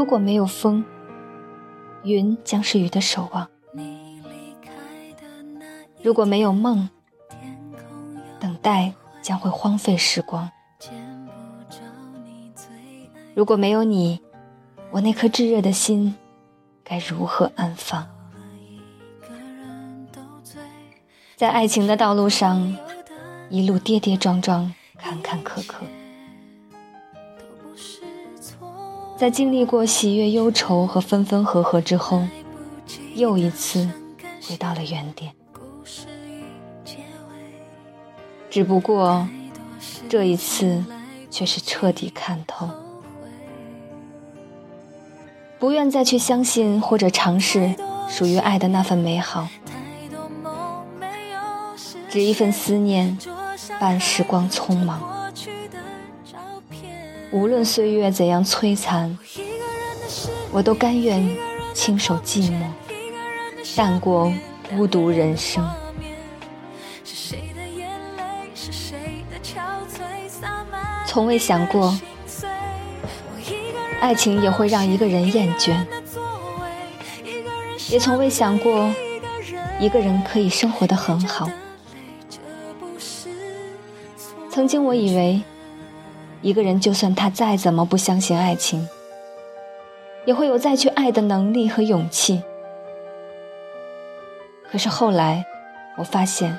如果没有风，云将是雨的守望；如果没有梦，等待将会荒废时光。如果没有你，我那颗炙热的心该如何安放？在爱情的道路上，一路跌跌撞撞，坎坎坷坷。在经历过喜悦、忧愁和分分合合之后，又一次回到了原点。只不过这一次，却是彻底看透。不愿再去相信或者尝试属于爱的那份美好，只一份思念伴时光匆忙。无论岁月怎样摧残，我都甘愿亲手寂寞，淡过孤独人生。从未想过。爱情也会让一个人厌倦，也从未想过一个人可以生活的很好。曾经我以为，一个人就算他再怎么不相信爱情，也会有再去爱的能力和勇气。可是后来，我发现，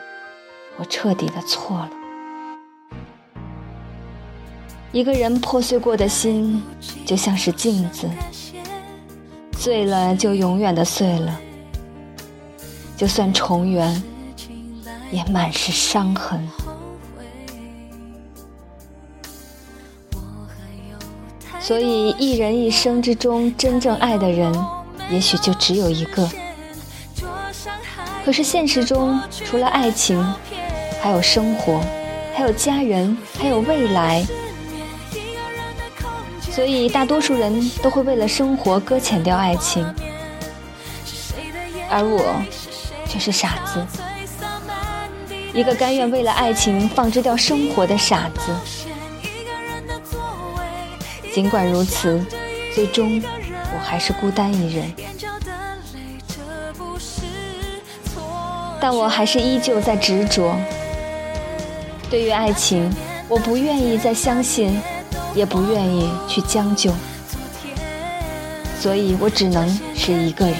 我彻底的错了。一个人破碎过的心，就像是镜子，碎了就永远的碎了。就算重圆，也满是伤痕。所以，一人一生之中真正爱的人，也许就只有一个。可是现实中，除了爱情，还有生活，还有家人，还有未来。所以，大多数人都会为了生活搁浅掉爱情，而我却是傻子，一个甘愿为了爱情放置掉生活的傻子。尽管如此，最终我还是孤单一人，但我还是依旧在执着。对于爱情，我不愿意再相信。也不愿意去将就，所以我只能是一个人。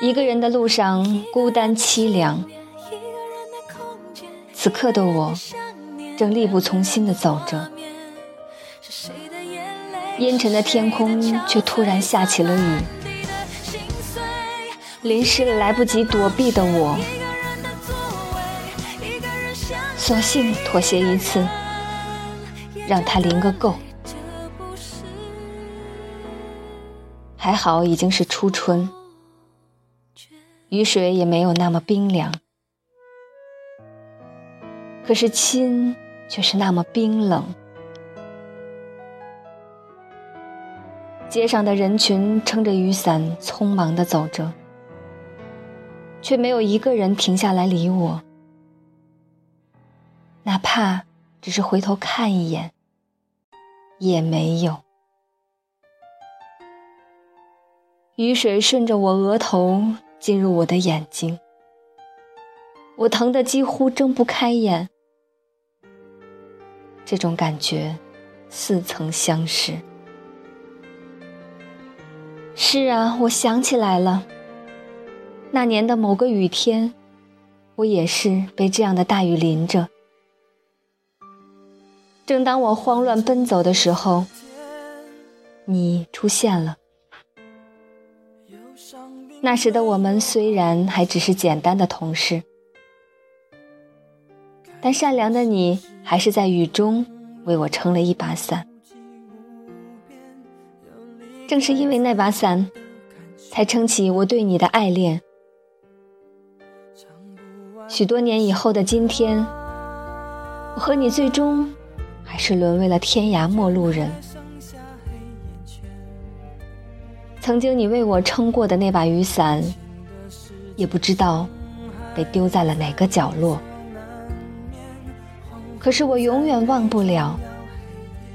一个人的路上孤单凄凉，此刻的我正力不从心的走着，阴沉的天空却突然下起了雨，淋湿了来不及躲避的我。索性妥协一次，让他淋个够。还好已经是初春，雨水也没有那么冰凉，可是心却是那么冰冷。街上的人群撑着雨伞，匆忙的走着，却没有一个人停下来理我。哪怕只是回头看一眼，也没有。雨水顺着我额头进入我的眼睛，我疼得几乎睁不开眼。这种感觉似曾相识。是啊，我想起来了，那年的某个雨天，我也是被这样的大雨淋着。正当我慌乱奔走的时候，你出现了。那时的我们虽然还只是简单的同事，但善良的你还是在雨中为我撑了一把伞。正是因为那把伞，才撑起我对你的爱恋。许多年以后的今天，我和你最终。还是沦为了天涯陌路人。曾经你为我撑过的那把雨伞，也不知道被丢在了哪个角落。可是我永远忘不了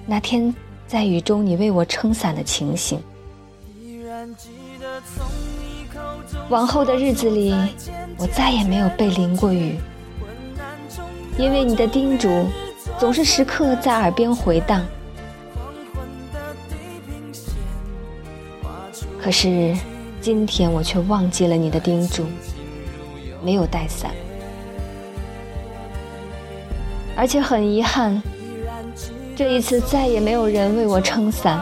那天在雨中你为我撑伞的情形。往后的日子里，我再也没有被淋过雨，因为你的叮嘱总是时刻在耳边回荡。可是今天我却忘记了你的叮嘱，没有带伞，而且很遗憾，这一次再也没有人为我撑伞。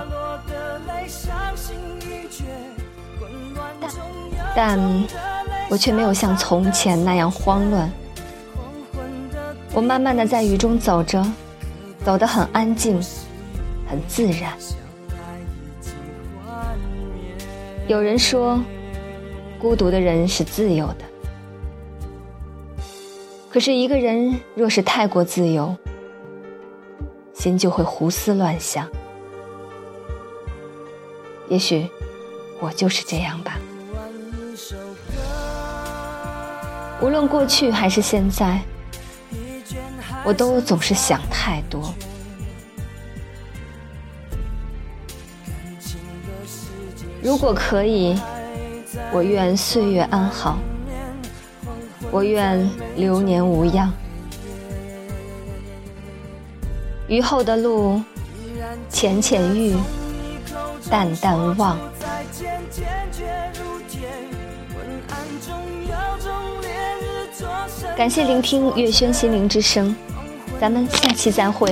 但，我却没有像从前那样慌乱。我慢慢的在雨中走着，走得很安静，很自然。有人说，孤独的人是自由的。可是，一个人若是太过自由，心就会胡思乱想。也许，我就是这样吧。无论过去还是现在，我都总是想太多。如果可以，我愿岁月安好，我愿流年无恙。雨后的路，浅浅遇，淡淡忘。感谢聆听月轩心灵之声，咱们下期再会。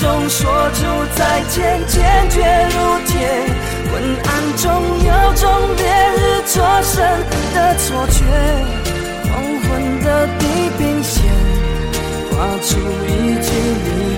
中说出再见，坚决如铁。昏暗中有种烈日灼身的错觉，黄昏的地平线，划出一句离别。